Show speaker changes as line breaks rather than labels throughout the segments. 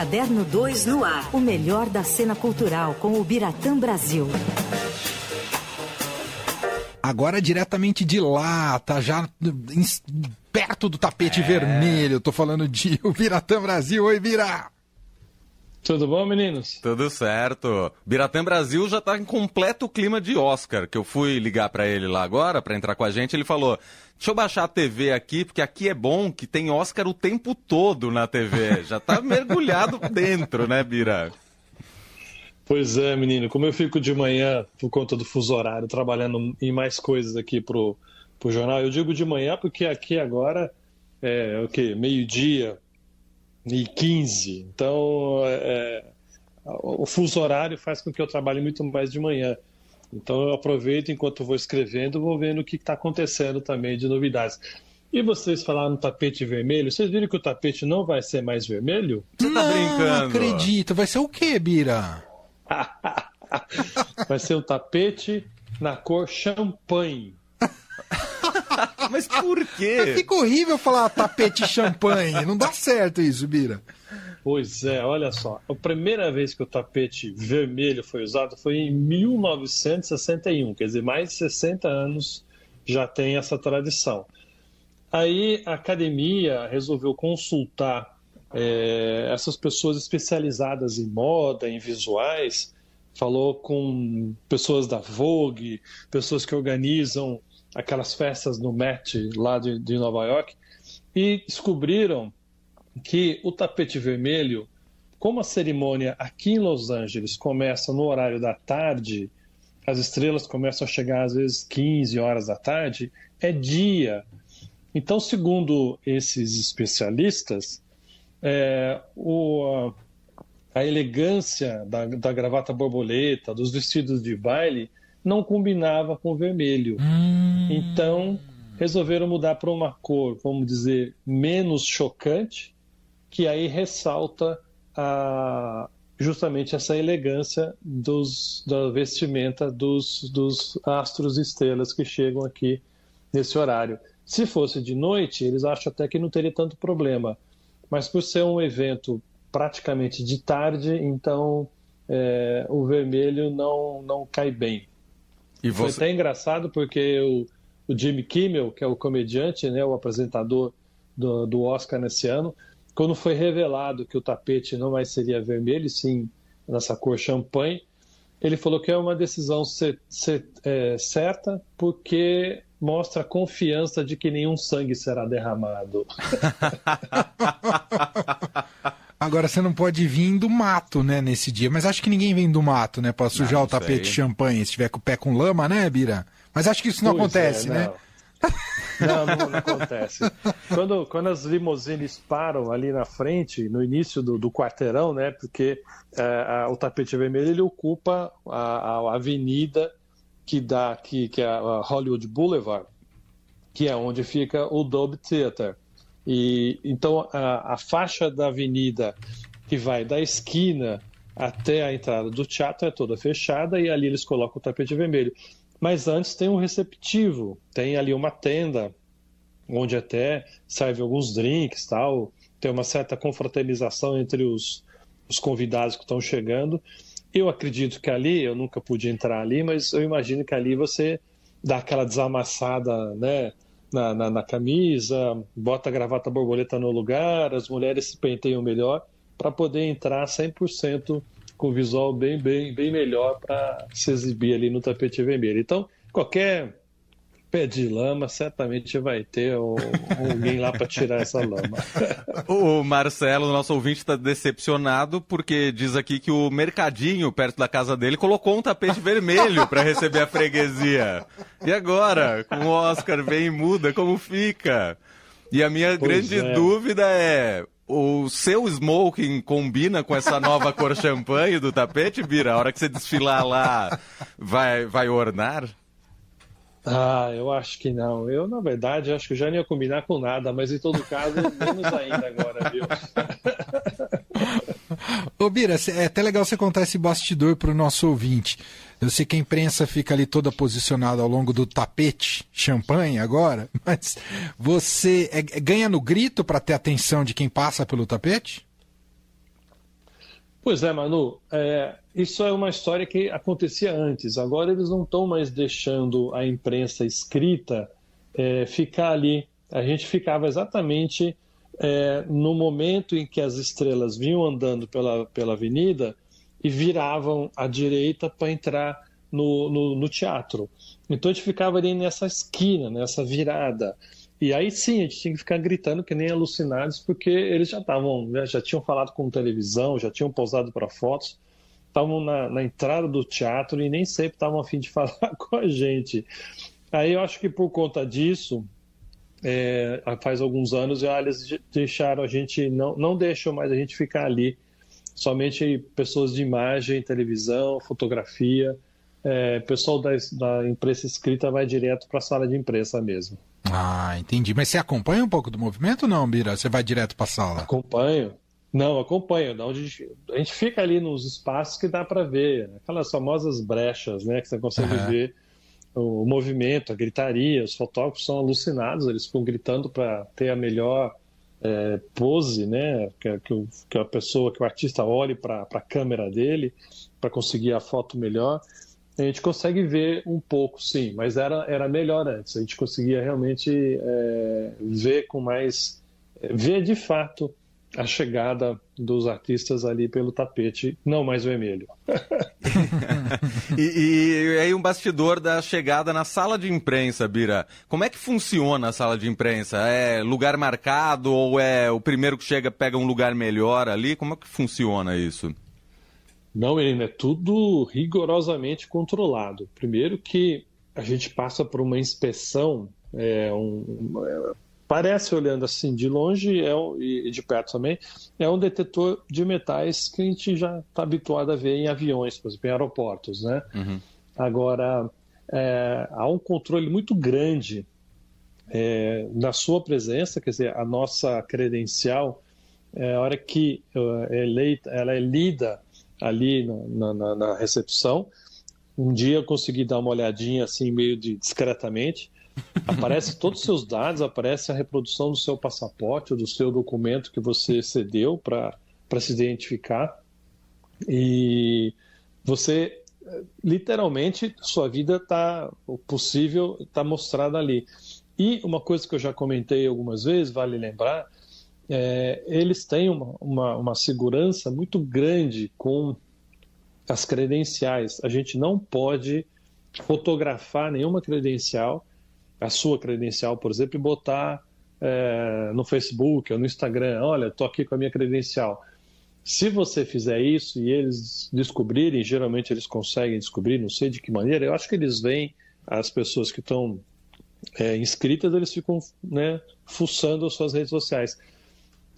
Caderno 2 no ar. O melhor da cena cultural com o Biratã Brasil.
Agora diretamente de lá, tá já perto do tapete é. vermelho. Tô falando de o Biratã Brasil. Oi, Bira!
Tudo bom, meninos?
Tudo certo. Biratã Brasil já tá em completo clima de Oscar, que eu fui ligar para ele lá agora para entrar com a gente, ele falou: "Deixa eu baixar a TV aqui, porque aqui é bom que tem Oscar o tempo todo na TV". Já tá mergulhado dentro, né, Bira?
Pois é, menino. Como eu fico de manhã por conta do fuso horário, trabalhando em mais coisas aqui pro, pro jornal, eu digo de manhã porque aqui agora é o quê? Meio-dia, e 15. Então, é, é, o fuso horário faz com que eu trabalhe muito mais de manhã. Então, eu aproveito enquanto vou escrevendo, vou vendo o que está acontecendo também de novidades. E vocês falaram no tapete vermelho, vocês viram que o tapete não vai ser mais vermelho?
Você tá brincando? Não acredito. Vai ser o quê, Bira?
vai ser um tapete na cor champanhe.
Mas por quê?
fica horrível falar tapete champanhe. Não dá certo isso, Bira.
Pois é, olha só. A primeira vez que o tapete vermelho foi usado foi em 1961, quer dizer, mais de 60 anos já tem essa tradição. Aí a academia resolveu consultar é, essas pessoas especializadas em moda, em visuais, falou com pessoas da Vogue, pessoas que organizam aquelas festas no Met lá de, de Nova York e descobriram que o tapete vermelho, como a cerimônia aqui em Los Angeles começa no horário da tarde, as estrelas começam a chegar às vezes 15 horas da tarde, é dia. Então, segundo esses especialistas, é, o, a elegância da, da gravata borboleta, dos vestidos de baile, não combinava com o vermelho. Hum. Então, resolveram mudar para uma cor, vamos dizer, menos chocante, que aí ressalta a, justamente essa elegância dos, da vestimenta dos, dos astros e estrelas que chegam aqui nesse horário. Se fosse de noite, eles acham até que não teria tanto problema, mas por ser um evento praticamente de tarde, então é, o vermelho não, não cai bem. E você... Foi até engraçado porque o, o Jimmy Kimmel, que é o comediante, né, o apresentador do, do Oscar nesse ano, quando foi revelado que o tapete não mais seria vermelho, sim nessa cor champanhe, ele falou que é uma decisão ser, ser, é, certa porque mostra a confiança de que nenhum sangue será derramado.
Agora você não pode vir do mato, né, nesse dia. Mas acho que ninguém vem do mato, né, para sujar não, o tapete de champanhe se tiver com o pé com lama, né, Bira? Mas acho que isso não pois acontece, é,
né? Não, não, não, acontece. Quando, quando as limusines param ali na frente, no início do, do quarteirão, né? Porque é, a, o tapete vermelho ele ocupa a, a avenida que dá que, que é a Hollywood Boulevard, que é onde fica o Dolby Theater. E então a, a faixa da avenida que vai da esquina até a entrada do teatro é toda fechada e ali eles colocam o tapete vermelho. Mas antes tem um receptivo, tem ali uma tenda onde até serve alguns drinks, tal, tem uma certa confraternização entre os, os convidados que estão chegando. Eu acredito que ali, eu nunca pude entrar ali, mas eu imagino que ali você dá aquela desamassada, né? na, na, na camisa, bota a gravata borboleta no lugar, as mulheres se penteiam melhor para poder entrar 100% com visual bem, bem, bem melhor para se exibir ali no tapete vermelho. Então, qualquer pé de lama, certamente vai ter alguém lá para tirar essa lama.
o Marcelo, nosso ouvinte, está decepcionado porque diz aqui que o mercadinho perto da casa dele colocou um tapete vermelho para receber a freguesia. E agora, com o Oscar vem e muda, como fica? E a minha pois grande é. dúvida é: o seu smoking combina com essa nova cor champanhe do tapete, Bira? A hora que você desfilar lá, vai, vai ornar?
Ah, eu acho que não. Eu, na verdade, acho que já não ia combinar com nada, mas em todo caso, menos ainda agora, viu?
Ô, Bira, é até legal você contar esse bastidor para o nosso ouvinte. Eu sei que a imprensa fica ali toda posicionada ao longo do tapete champanhe agora, mas você é, é ganha no grito para ter atenção de quem passa pelo tapete?
Pois é, Manu. É, isso é uma história que acontecia antes. Agora eles não estão mais deixando a imprensa escrita é, ficar ali. A gente ficava exatamente é, no momento em que as estrelas vinham andando pela, pela avenida e viravam à direita para entrar no, no, no, teatro. Então a gente ficava ali nessa esquina, nessa virada. E aí sim, a gente tinha que ficar gritando que nem alucinados, porque eles já estavam, né, já tinham falado com televisão, já tinham pousado para fotos, estavam na, na, entrada do teatro e nem sempre estavam a fim de falar com a gente. Aí eu acho que por conta disso, é, faz alguns anos, eles deixaram a gente, não, não deixam mais a gente ficar ali. Somente pessoas de imagem, televisão, fotografia. É, pessoal da, da imprensa escrita vai direto para a sala de imprensa mesmo.
Ah, entendi. Mas você acompanha um pouco do movimento não, Bira? Você vai direto para a sala?
Acompanho. Não, acompanho. a gente fica ali nos espaços que dá para ver. Aquelas famosas brechas, né? Que você consegue uhum. ver o movimento, a gritaria, os fotógrafos são alucinados, eles ficam gritando para ter a melhor é, pose, né? Que, que, que, a pessoa, que o artista olhe para a câmera dele para conseguir a foto melhor. A gente consegue ver um pouco, sim, mas era, era melhor antes. A gente conseguia realmente é, ver com mais. É, ver de fato a chegada dos artistas ali pelo tapete, não mais vermelho.
e, e, aí um bastidor da chegada na sala de imprensa, Bira. Como é que funciona a sala de imprensa? É lugar marcado ou é o primeiro que chega pega um lugar melhor ali? Como é que funciona isso?
Não, menino, é tudo rigorosamente controlado. Primeiro que a gente passa por uma inspeção, é, um, parece olhando assim de longe é um, e de perto também, é um detetor de metais que a gente já está habituado a ver em aviões, por exemplo, em aeroportos, né? Uhum. Agora, é, há um controle muito grande é, na sua presença, quer dizer, a nossa credencial, é, a hora que é eleita, ela é lida ali na, na, na recepção, um dia eu consegui dar uma olhadinha assim, meio de, discretamente, Aparece todos os seus dados, aparece a reprodução do seu passaporte do seu documento que você cedeu para se identificar. E você, literalmente, sua vida está, o possível está mostrada ali. E uma coisa que eu já comentei algumas vezes, vale lembrar, é, eles têm uma, uma, uma segurança muito grande com as credenciais. A gente não pode fotografar nenhuma credencial a sua credencial, por exemplo, e botar é, no Facebook ou no Instagram, olha, estou aqui com a minha credencial. Se você fizer isso e eles descobrirem, geralmente eles conseguem descobrir, não sei de que maneira, eu acho que eles veem as pessoas que estão é, inscritas, eles ficam né, fuçando as suas redes sociais.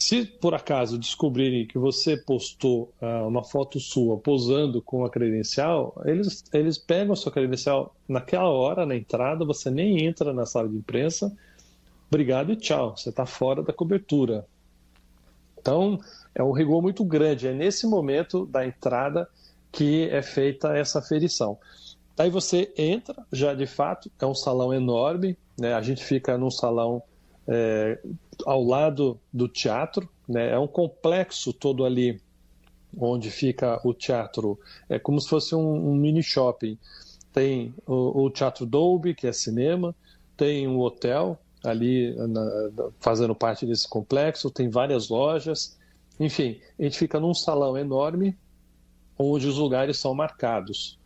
Se por acaso descobrirem que você postou uh, uma foto sua posando com a credencial, eles, eles pegam a sua credencial naquela hora, na entrada, você nem entra na sala de imprensa. Obrigado e tchau, você está fora da cobertura. Então, é um rigor muito grande. É nesse momento da entrada que é feita essa ferição. Aí você entra, já de fato, é um salão enorme, né? a gente fica num salão é, ao lado do teatro, né? é um complexo todo ali onde fica o teatro, é como se fosse um, um mini shopping. Tem o, o, Teatro Dolby, que é cinema, tem um hotel ali na, fazendo parte desse complexo, tem várias lojas, enfim, a gente fica num salão enorme onde os lugares são marcados.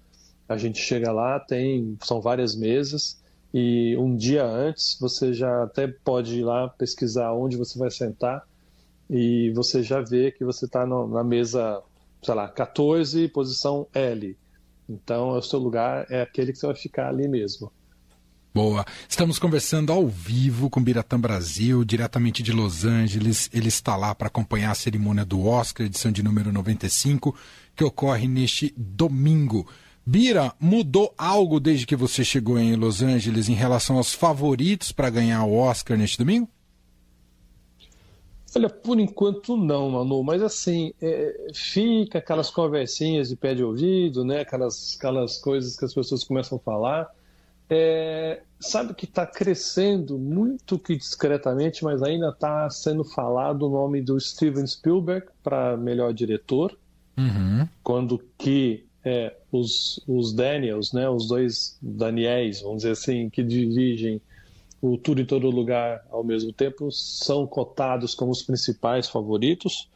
A gente chega lá, tem são várias mesas e um dia antes você já até pode ir lá pesquisar onde você vai sentar e você já vê que você está na mesa, sei lá, 14, posição L. Então, o seu lugar é aquele que você vai ficar ali mesmo.
Boa. Estamos conversando ao vivo com Biratã Brasil, diretamente de Los Angeles. Ele está lá para acompanhar a cerimônia do Oscar, edição de número 95, que ocorre neste domingo. Bira, mudou algo desde que você chegou em Los Angeles em relação aos favoritos para ganhar o Oscar neste domingo?
Olha, por enquanto não, Manu, mas assim, é, fica aquelas conversinhas de pé de ouvido, né? aquelas, aquelas coisas que as pessoas começam a falar. É, sabe que está crescendo muito que discretamente, mas ainda está sendo falado o nome do Steven Spielberg para melhor diretor uhum. quando que é, os, os Daniels, né, os dois Daniels, vamos dizer assim, que dirigem o Tudo em Todo Lugar ao mesmo tempo, são cotados como os principais favoritos,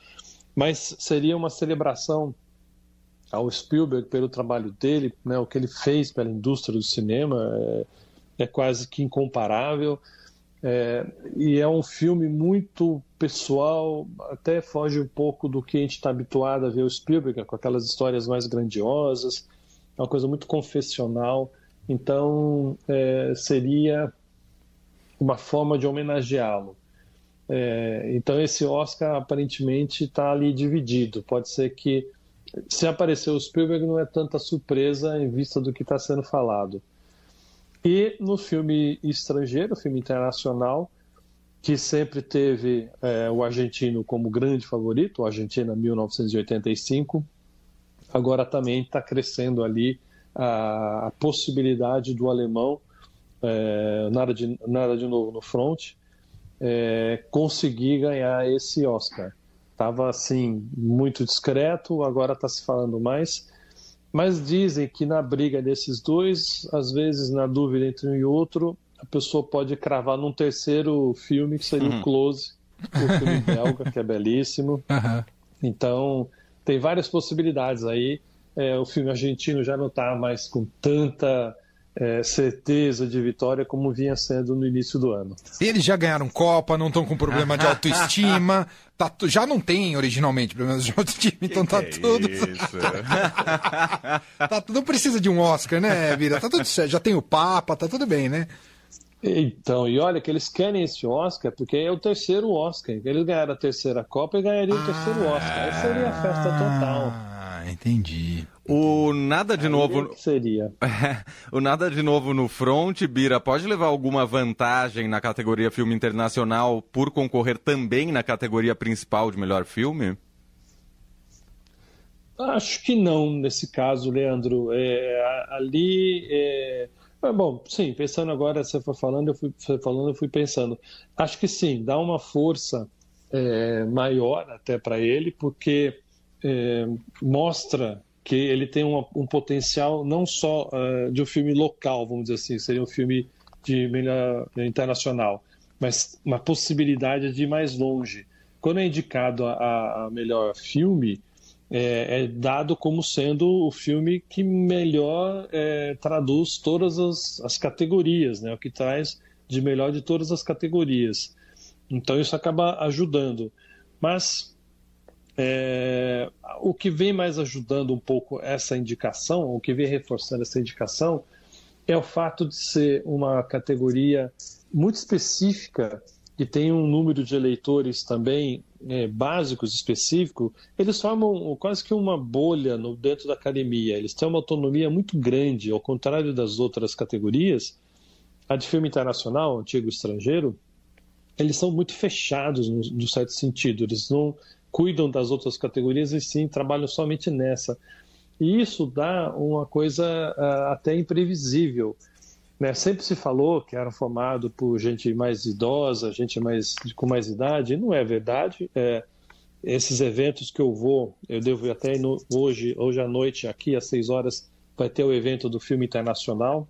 mas seria uma celebração ao Spielberg pelo trabalho dele, né, o que ele fez pela indústria do cinema é, é quase que incomparável. É, e é um filme muito pessoal, até foge um pouco do que a gente está habituado a ver o Spielberg, com aquelas histórias mais grandiosas, é uma coisa muito confessional. Então, é, seria uma forma de homenageá-lo. É, então, esse Oscar aparentemente está ali dividido. Pode ser que, se aparecer o Spielberg, não é tanta surpresa em vista do que está sendo falado. E no filme estrangeiro, filme internacional, que sempre teve é, o argentino como grande favorito, o Argentina 1985, agora também está crescendo ali a, a, possibilidade do alemão, é, nada, de, nada de novo no front, é, conseguir ganhar esse Oscar. Estava assim, muito discreto, agora está se falando mais. Mas dizem que na briga desses dois, às vezes na dúvida entre um e outro, a pessoa pode cravar num terceiro filme, que seria uhum. o Close, o filme belga, que é belíssimo. Uhum. Então, tem várias possibilidades aí. É, o filme argentino já não está mais com tanta é, certeza de vitória como vinha sendo no início do ano.
Eles já ganharam Copa, não estão com problema de autoestima. tá, já não tem originalmente problemas de autoestima, então tá que tudo. tá, não precisa de um Oscar, né, Vira? Tá tudo certo. Já tem o Papa, tá tudo bem, né?
Então, e olha que eles querem esse Oscar porque é o terceiro Oscar. Eles ganharam a terceira Copa e ganhariam ah, o terceiro Oscar. Aí seria a festa total.
Ah, entendi.
O nada de Aí novo.
seria.
o nada de novo no front, Bira, pode levar alguma vantagem na categoria filme internacional por concorrer também na categoria principal de melhor filme?
Acho que não nesse caso, Leandro. É, ali. É... bom, sim, pensando agora, você foi falando, eu fui, falando, eu fui pensando. Acho que sim, dá uma força é, maior até para ele, porque é, mostra que ele tem um, um potencial não só uh, de um filme local, vamos dizer assim, seria um filme de melhor internacional, mas uma possibilidade de ir mais longe. Quando é indicado a, a melhor filme, é, é, dado como sendo o filme que melhor é, traduz todas as, as categorias, né? o que traz de melhor de todas as categorias. Então isso acaba ajudando. Mas é, o que vem mais ajudando um pouco essa indicação, o que vem reforçando essa indicação, é o fato de ser uma categoria muito específica que tem um número de eleitores também é, básicos, específico, eles formam quase que uma bolha no, dentro da academia. Eles têm uma autonomia muito grande, ao contrário das outras categorias. A de filme internacional, antigo estrangeiro, eles são muito fechados no, no certo sentido. Eles não cuidam das outras categorias e sim trabalham somente nessa. E isso dá uma coisa uh, até imprevisível. Né? Sempre se falou que era formado por gente mais idosa, gente mais, com mais idade, não é verdade. É, esses eventos que eu vou, eu devo até no, hoje, hoje à noite, aqui às seis horas, vai ter o evento do filme internacional,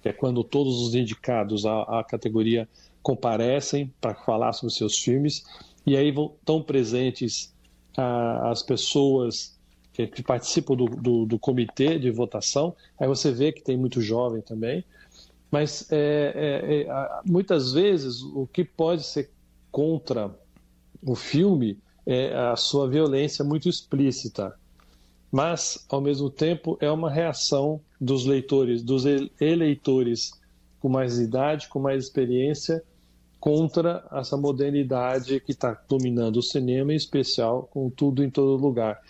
que é quando todos os indicados à, à categoria comparecem para falar sobre seus filmes e aí vão, estão presentes ah, as pessoas que, que participam do, do, do, comitê de votação. Aí você vê que tem muito jovem também. Mas é, é, é, muitas vezes o que pode ser contra o filme é a sua violência muito explícita. Mas, ao mesmo tempo, é uma reação dos leitores, dos eleitores com mais idade, com mais experiência, contra essa modernidade que está dominando o cinema, em especial com tudo em todo lugar.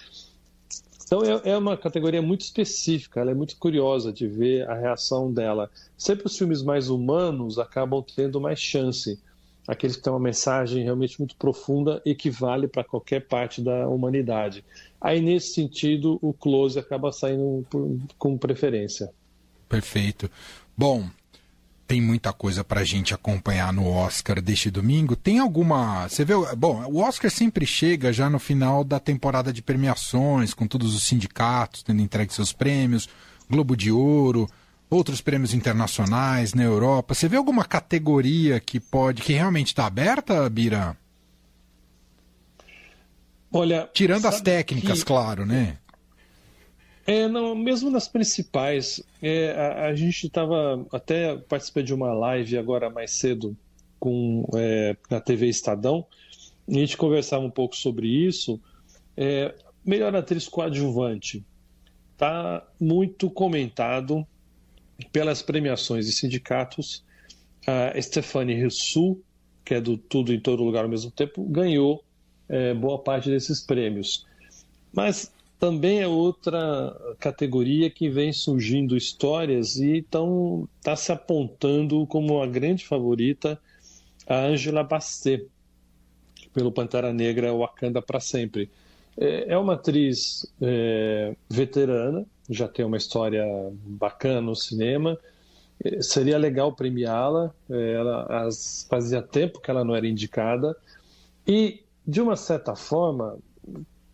Então é, é, uma categoria muito específica, ela é muito curiosa de ver a reação dela. Sempre os filmes mais humanos acabam tendo mais chance, aqueles que têm uma mensagem realmente muito profunda e que vale para qualquer parte da humanidade. Aí nesse sentido o close acaba saindo com preferência.
Perfeito. Bom, tem muita coisa para a gente acompanhar no Oscar deste domingo. Tem alguma. Você vê. Bom, o Oscar sempre chega já no final da temporada de premiações, com todos os sindicatos tendo entregue seus prêmios, Globo de Ouro, outros prêmios internacionais na Europa. Você vê alguma categoria que pode. que realmente está aberta, Bira?
Olha.
Tirando as técnicas, que... claro, né?
É, não, mesmo nas principais, é, a, a, gente estava até participei de uma live agora mais cedo com é, na TV Estadão e a gente conversava um pouco sobre isso. É, melhor atriz coadjuvante está muito comentado pelas premiações e sindicatos. A Stephanie Rousseau, que é do Tudo em Todo Lugar ao mesmo tempo, ganhou é, boa parte desses prêmios. Mas também é outra categoria que vem surgindo histórias e então está se apontando como a grande favorita a Angela Bastet pelo Pantera Negra Wakanda para sempre. É, é uma atriz é, veterana, já tem uma história bacana no cinema. É, seria legal premiá-la. É, ela fazia tempo que ela não era indicada e de uma certa forma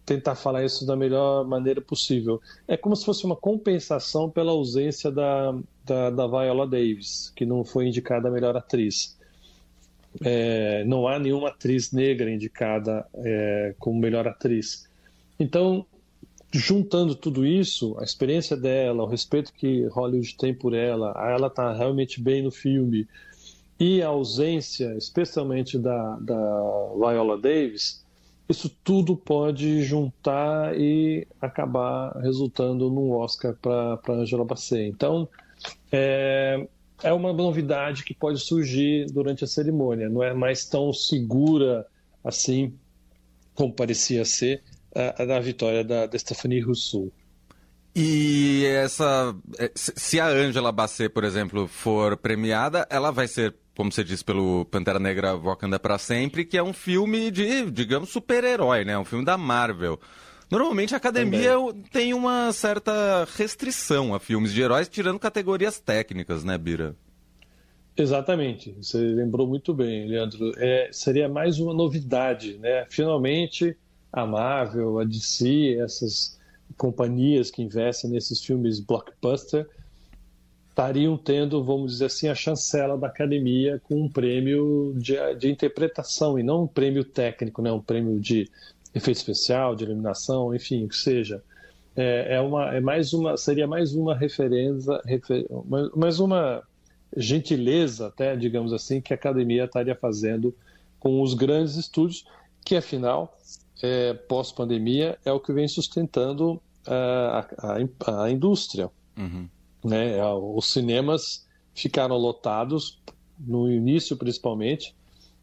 tentar falar isso da melhor maneira possível. É como se fosse uma compensação pela ausência da, da, da Viola Davis, que não foi indicada a melhor atriz. É, não há nenhuma atriz negra indicada é, como melhor atriz. Então, juntando tudo isso, a experiência dela, o respeito que Hollywood tem por ela, ela está realmente bem no filme, e a ausência, especialmente da, da Viola Davis, isso tudo pode juntar e acabar resultando num Oscar para Angela Bassett. Então, é, é uma novidade que pode surgir durante a cerimônia. Não é mais tão segura assim como parecia ser a, a vitória da, da Stephanie Rousseau.
E essa. É, se a Angela Bassett, por exemplo, for premiada, ela vai ser como você disse, pelo Pantera Negra Wakanda para Sempre, que é um filme de, digamos, super-herói, né? Um filme da Marvel. Normalmente a academia Também. tem uma certa restrição a filmes de heróis, tirando categorias técnicas, né, Bira?
Exatamente, você lembrou muito bem, Leandro. É, seria mais uma novidade, né? Finalmente a Marvel, a DC, essas companhias que investem nesses filmes blockbuster estariam tendo, vamos dizer assim, a chancela da academia com um prêmio de, de interpretação e não um prêmio técnico, né? um prêmio de efeito especial, de iluminação, enfim, o que seja. É, é, uma, é mais uma, seria mais uma referência, refer, mais uma gentileza, até, digamos assim, que a academia estaria fazendo com os grandes estúdios, que afinal, é, pós-pandemia, é o que vem sustentando uh, a, a, a indústria. Uhum. Né? Os cinemas ficaram lotados, no início principalmente,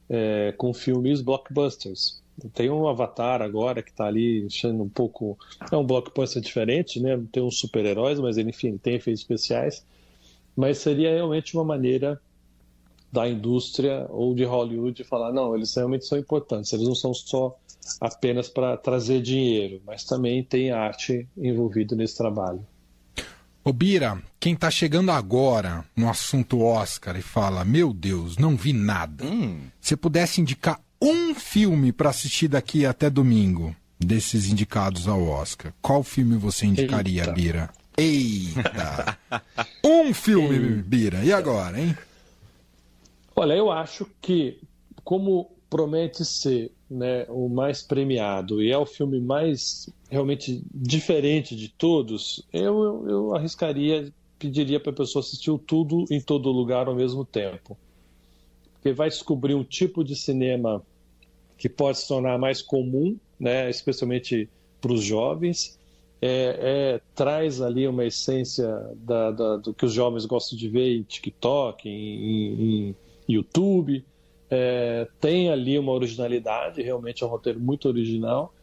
é, com filmes blockbusters. Tem um Avatar agora que está ali achando um pouco. É um blockbuster diferente, né? Tem uns super-heróis, mas enfim, tem efeitos especiais. Mas seria realmente uma maneira da indústria ou de Hollywood falar: não, eles realmente são importantes, eles não são só apenas para trazer dinheiro, mas também tem arte envolvida nesse trabalho.
Ô Bira, quem tá chegando agora no assunto Oscar e fala, meu Deus, não vi nada. Hum. Se pudesse indicar um filme para assistir daqui até domingo, desses indicados ao Oscar, qual filme você indicaria, Eita. Bira? Eita! um filme, Eita. Bira. E agora, hein?
Olha, eu acho que, como promete ser né, o mais premiado e é o filme mais realmente diferente de todos, eu, eu, eu arriscaria, pediria para a pessoa assistir o tudo em todo lugar ao mesmo tempo. Porque vai descobrir um tipo de cinema que pode se tornar mais comum, né, especialmente para os jovens. É, é, traz ali uma essência da, da, do que os jovens gostam de ver em TikTok, em, em YouTube é, tem ali uma originalidade, realmente é um roteiro muito original,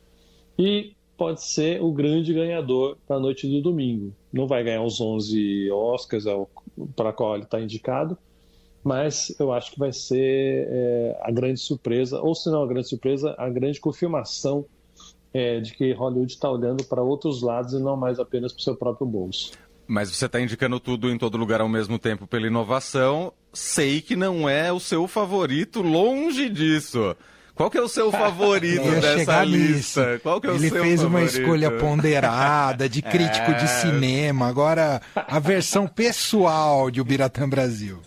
e pode ser o grande ganhador da noite do domingo. Não vai ganhar os 11 Oscars para qual ele está indicado, mas eu acho que vai ser é, a grande surpresa, ou se não a grande surpresa, a grande confirmação é, de que Hollywood está olhando para outros lados e não mais apenas para o seu próprio bolso.
Mas você está indicando tudo em todo lugar ao mesmo tempo pela inovação. Sei que não é o seu favorito, longe disso. Qual que é o seu favorito dessa lista? Qual que é
Ele
o seu
fez
favorito?
uma escolha ponderada, de crítico
É.
de cinema. Agora, a versão pessoal de O Biratã Brasil.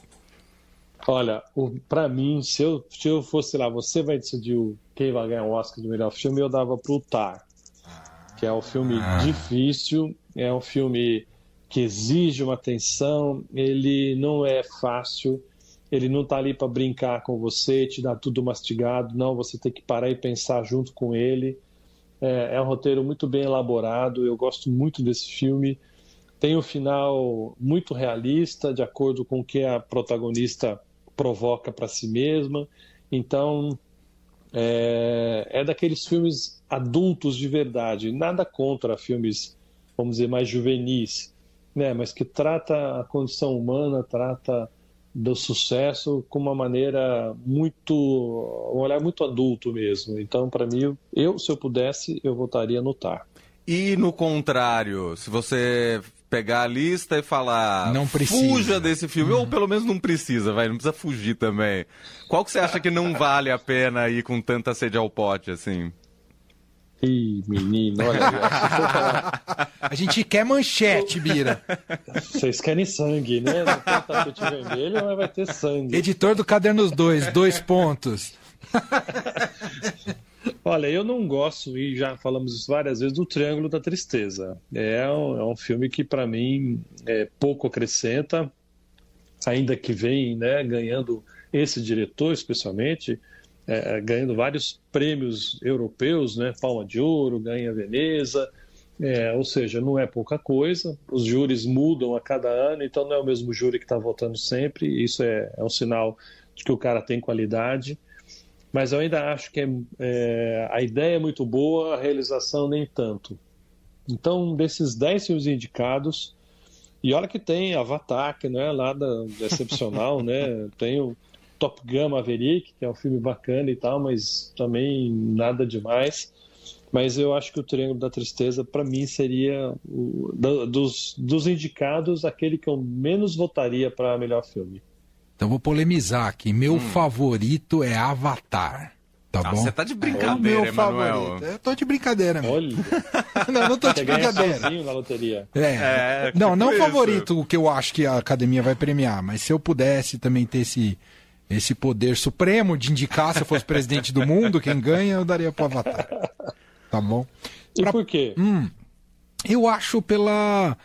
Olha, para mim, se eu, se eu fosse lá, você vai decidir quem vai ganhar o Oscar do melhor filme, eu dava pro Tar, que é um filme
Ah.
difícil, é um filme que exige uma atenção, ele não é fácil, ele não tá ali para brincar com você, te dar tudo mastigado, não, você tem que parar e pensar junto com ele. É, é um roteiro muito bem elaborado, eu gosto muito desse filme. Tem um final muito realista, de acordo com o que a protagonista provoca para si mesma. Então, é, é daqueles filmes adultos de verdade. Nada contra filmes, vamos dizer, mais juvenis, né? mas que trata a condição humana, trata do sucesso com uma maneira muito. um olhar muito adulto mesmo. Então, para mim, eu, se eu pudesse, eu votaria no Tar.
E no contrário, se você pegar a lista e falar
Não precisa.
fuja desse filme, ou pelo menos não precisa, vai, não precisa fugir também. Qual que você acha que não vale a pena ir com tanta sede ao pote assim?
Ih, menino, olha,
A gente quer manchete, Bira.
Vocês querem sangue, né? Não tem tapete vermelho, mas vai ter sangue.
Editor do Cadernos 2, dois pontos.
Olha, eu não gosto, e já falamos isso várias vezes, do Triângulo da Tristeza. É um, é um filme que, para mim, é, pouco acrescenta, ainda que vem né, ganhando esse diretor, especialmente, é, ganhando vários prêmios europeus, né? Palma de Ouro, ganha Veneza, é, ou seja, não é pouca coisa. Os júris mudam a cada ano, então não é o mesmo júri que está votando sempre. Isso é, é um sinal de que o cara tem qualidade. Mas eu ainda acho que é, é, a ideia é muito boa, a realização nem tanto. Então, desses 10 filmes indicados, e olha que tem Avatar, que não é nada excepcional, né? Tem o Top Gun Maverick, que é um filme bacana e tal, mas também nada demais. Mas eu acho que o Triângulo da Tristeza, para mim, seria o, dos, dos indicados aquele que eu menos votaria para melhor filme.
Então vou polemizar aqui. Meu favorito é Avatar. Tá
Ah,
bom?
você tá de
É o
brincadeira,
meu
Emanuel.
favorito. Eu tô de brincadeira, meu.
Olha,
Não, não tô de
você ganha
brincadeira.
na loteria.
É.
É,
não,
tipo
não
isso.
favorito o que eu acho que a academia vai premiar, mas se eu pudesse também ter esse, esse poder supremo de indicar se eu fosse presidente do mundo, quem ganha, eu daria pro Avatar. Tá bom?
E
Pra-
por quê?
Eu acho pela,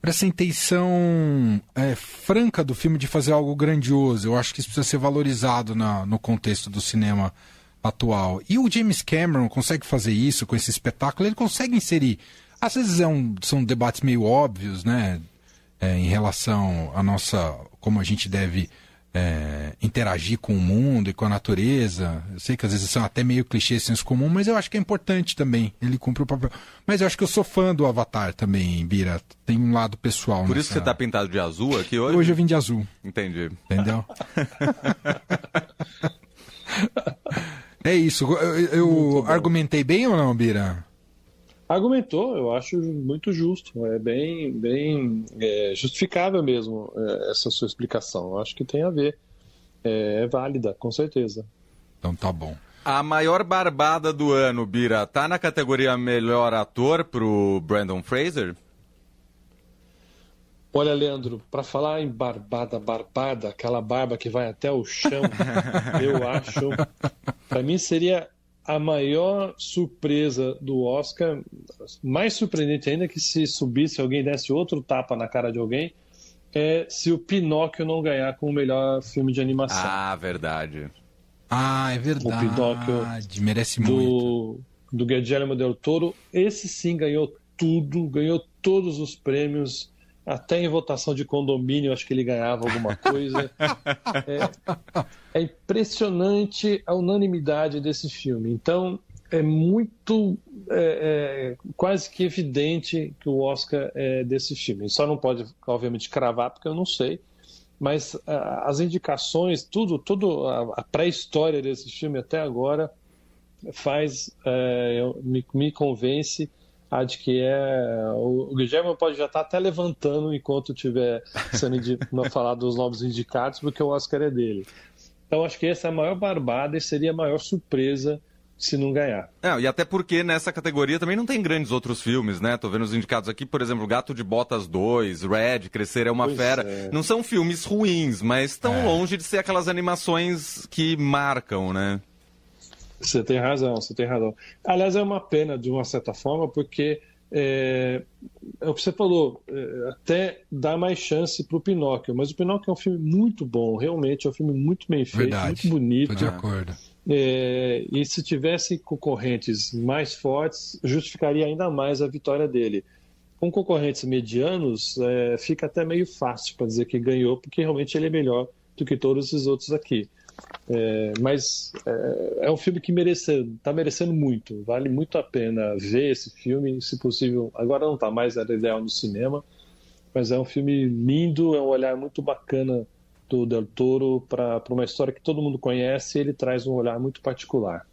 por essa intenção é, franca do filme de fazer algo grandioso. Eu acho que isso precisa ser valorizado na- no contexto do cinema atual. E o James Cameron consegue fazer isso com esse espetáculo. Ele consegue inserir. Às vezes é um- são debates meio óbvios, né? é, em relação à nossa. como a gente deve é, interagir com o mundo e com a natureza. Eu sei que às vezes são até meio clichês senso comum, mas eu acho que é importante também. Ele cumpre o papel. Mas eu acho que eu sou fã do Avatar também, Bira. Tem um lado pessoal.
Por isso que
nessa-
você tá pintado de azul aqui hoje?
Hoje eu vim de azul,
Entendi.
entendeu? é isso. Eu, eu argumentei bem ou não, Bira?
Argumentou, eu acho muito justo, é bem, bem é, justificável mesmo é, essa sua explicação. Eu acho que tem a ver, é, é válida, com certeza.
Então tá bom.
A maior barbada do ano, Bira, tá na categoria melhor ator pro Brandon Fraser?
Olha, Leandro, para falar em barbada, barbada, aquela barba que vai até o chão, eu acho, para mim seria a maior surpresa do Oscar, mais surpreendente ainda que se subisse alguém desse outro tapa na cara de alguém, é se o Pinóquio não ganhar como o melhor filme de animação.
Ah, verdade.
Ah, é verdade.
Pinóquio
Merece muito.
do, do Guillermo del Toro. Esse sim ganhou tudo, ganhou todos os prêmios, até em votação de condomínio, acho que ele ganhava alguma coisa. é, é impressionante a unanimidade desse filme. Então, é muito, é, é, quase que evidente que o Oscar é desse filme. Só não pode, obviamente, cravar, porque eu não sei mas as indicações, tudo, tudo a, a pré-história desse filme até agora faz, eu- me, me convence de que é. O, Guilherme pode já estar tá até levantando enquanto estiver sendo falar dos novos indicados, porque o Oscar é dele. Então acho que essa é a maior barbada e seria a maior surpresa se não ganhar.
É, e até porque nessa categoria também não tem grandes outros filmes, né? Tô vendo os indicados aqui, por exemplo, Gato de Botas 2, Red, Crescer é uma pois Fera. É. Não são filmes ruins, mas estão é. longe de ser aquelas animações que marcam, né?
Você tem razão, você tem razão. Aliás, é uma pena, de uma certa forma, porque é, é o que você falou, é, até dá mais chance para o Pinóquio, mas o Pinóquio é um filme muito bom, realmente é um filme muito bem feito, Verdade. muito bonito.
Tô de acordo.
É, e se tivesse concorrentes mais fortes, justificaria ainda mais a vitória dele. Com concorrentes medianos, é, fica até meio fácil para dizer que ganhou, porque realmente ele é melhor do que todos os outros aqui. É, mas é, é, um filme que merece, está merecendo muito. Vale muito a pena ver esse filme, se possível. Agora não está mais, era ideal no cinema, mas é um filme lindo, é um olhar muito bacana do Del Toro para uma história que todo mundo conhece, ele traz um olhar muito particular.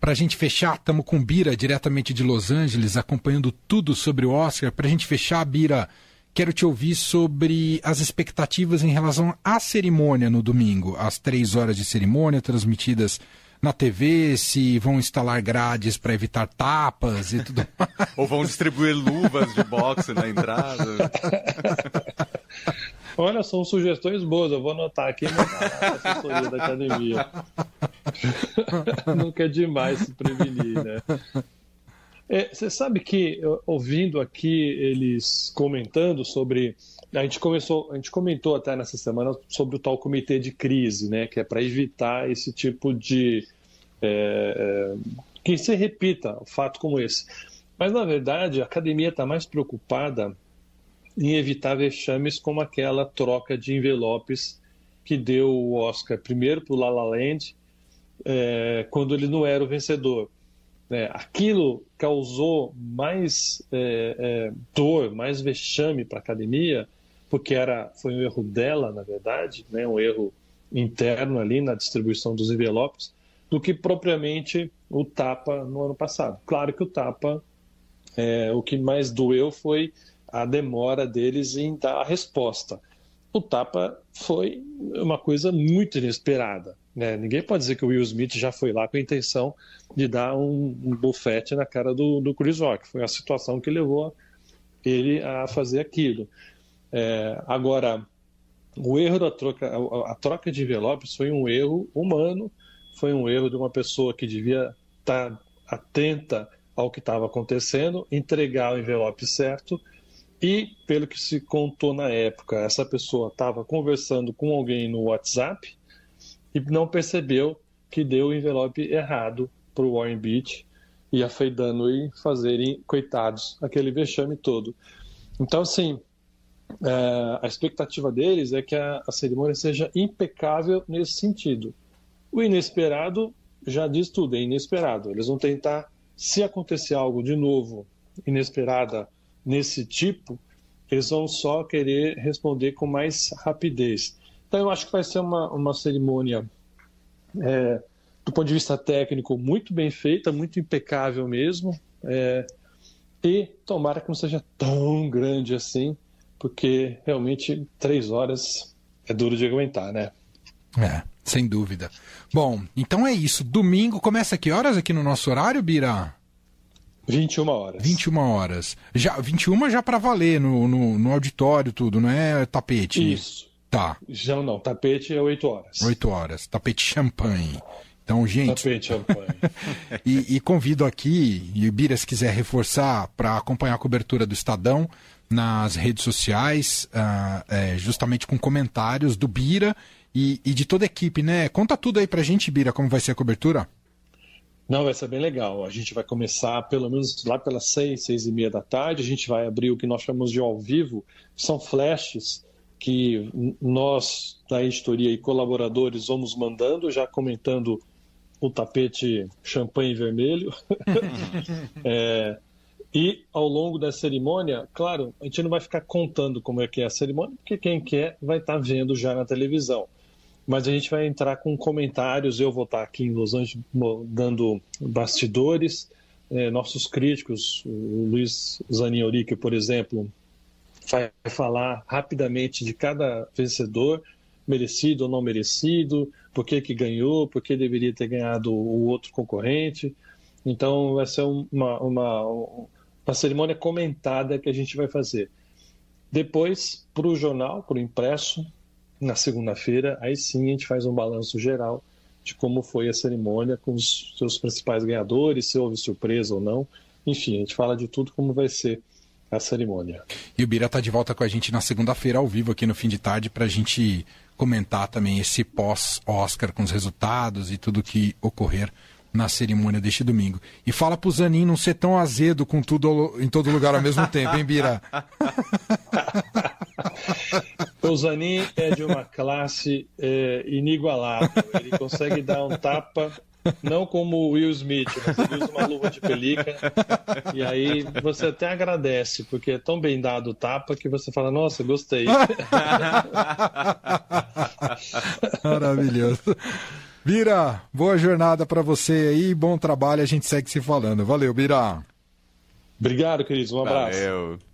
Para a gente fechar, estamos com Bira diretamente de Los Angeles, acompanhando tudo sobre o Oscar. Para a gente fechar, Bira, quero te ouvir sobre as expectativas em relação à cerimônia no domingo. As três horas de cerimônia transmitidas na TV, se vão instalar grades para evitar tapas e tudo mais.
Ou vão distribuir luvas de boxe na entrada.
Olha, são sugestões boas, eu vou anotar aqui na assessoria da academia. Nunca é demais se prevenir, né? É, você sabe que, ouvindo aqui eles comentando sobre. A gente, começou, a gente comentou até nessa semana sobre o tal comitê de crise, né? Que é para evitar esse tipo de. É, é, que se repita um fato como esse. Mas, na verdade, a academia está mais preocupada em evitar vexames como aquela troca de envelopes que deu o Oscar primeiro para o La La Land, é, quando ele não era o vencedor. É, aquilo causou mais é, é dor, mais vexame para a academia, porque era, foi um erro dela, na verdade, né, um erro interno ali na distribuição dos envelopes, do que propriamente o tapa no ano passado. Claro que o tapa, é, o que mais doeu foi a demora deles em dar a resposta. O tapa foi uma coisa muito inesperada. Né? Ninguém pode dizer que o Will Smith já foi lá com a intenção de dar um, um na cara do, do Chris Rock. Foi a situação que levou ele a fazer aquilo. É, agora, o erro da troca, a, a, troca de envelopes foi um erro humano, foi um erro de uma pessoa que devia estar atenta ao que estava acontecendo, entregar o envelope certo e, pelo que se contou na época, essa pessoa estava conversando com alguém no WhatsApp e não percebeu que deu o envelope errado para o Warren Beach e a Faye Dunaway fazerem, coitados, aquele vexame todo. Então, assim, é, a expectativa deles é que a, a cerimônia seja impecável nesse sentido. O inesperado já diz tudo, é inesperado. Eles vão tentar, se acontecer algo de novo, inesperada, nesse tipo, eles vão só querer responder com mais rapidez. Então, eu acho que vai ser uma, uma cerimônia, é, do ponto de vista técnico, muito bem feita, muito impecável mesmo. É, e tomara que não seja tão grande assim, porque realmente três horas é duro de aguentar, né?
É, sem dúvida. Bom, então é isso. Domingo começa que horas aqui no nosso horário, Bira?
21 horas.
21 horas. Já, 21 já para valer no, no, no, auditório, tudo, não é tapete?
Isso.
Tá.
Já não, tapete é 8 horas.
8 horas. Tapete champanhe. Então, gente.
Tapete champanhe.
e, e, convido aqui, e o Bira, se quiser reforçar, para acompanhar a cobertura do Estadão nas redes sociais, uh, é, justamente com comentários do Bira e, e de toda a equipe, né? Conta tudo aí pra gente, Bira, como vai ser a cobertura.
Não, vai ser bem legal. A gente vai começar pelo menos lá pelas seis, seis e meia da tarde. A gente vai abrir o que nós chamamos de ao vivo. São flashes que nós da editoria e colaboradores vamos mandando, já comentando o tapete champanhe vermelho. é, e ao longo da cerimônia, claro, a gente não vai ficar contando como é que é a cerimônia, porque quem quer vai estar vendo já na televisão mas a gente vai entrar com comentários. Eu vou estar aqui em Los Angeles dando bastidores é, nossos críticos, o Luiz Zanin por exemplo, vai falar rapidamente de cada vencedor, merecido ou não merecido, por que, que ganhou, por que deveria ter ganhado o outro concorrente. Então, vai ser uma, uma, uma cerimônia comentada que a gente vai fazer. Depois, para o jornal, para o impresso, na segunda-feira, aí sim a gente faz um balanço geral de como foi a cerimônia com os seus principais ganhadores, se houve surpresa ou não. Enfim, a gente fala de tudo como vai ser a cerimônia.
E o Bira está de volta com a gente na segunda-feira ao vivo aqui no fim de tarde para a gente comentar também esse pós-Oscar com os resultados e tudo que ocorrer na cerimônia deste domingo. E fala pro Zanin não ser tão azedo com tudo em todo lugar ao mesmo tempo, hein, Bira?
o Zanin é de uma classe é, inigualável. Ele consegue dar um tapa não como o Will Smith, mas ele usa uma luva de pelica. E aí você até agradece, porque é tão bem dado o tapa que você fala, nossa, gostei.
Maravilhoso. Bira, boa jornada para você aí, bom trabalho, a gente segue se falando. Valeu, Bira.
Obrigado, queridos. Um abraço. Valeu.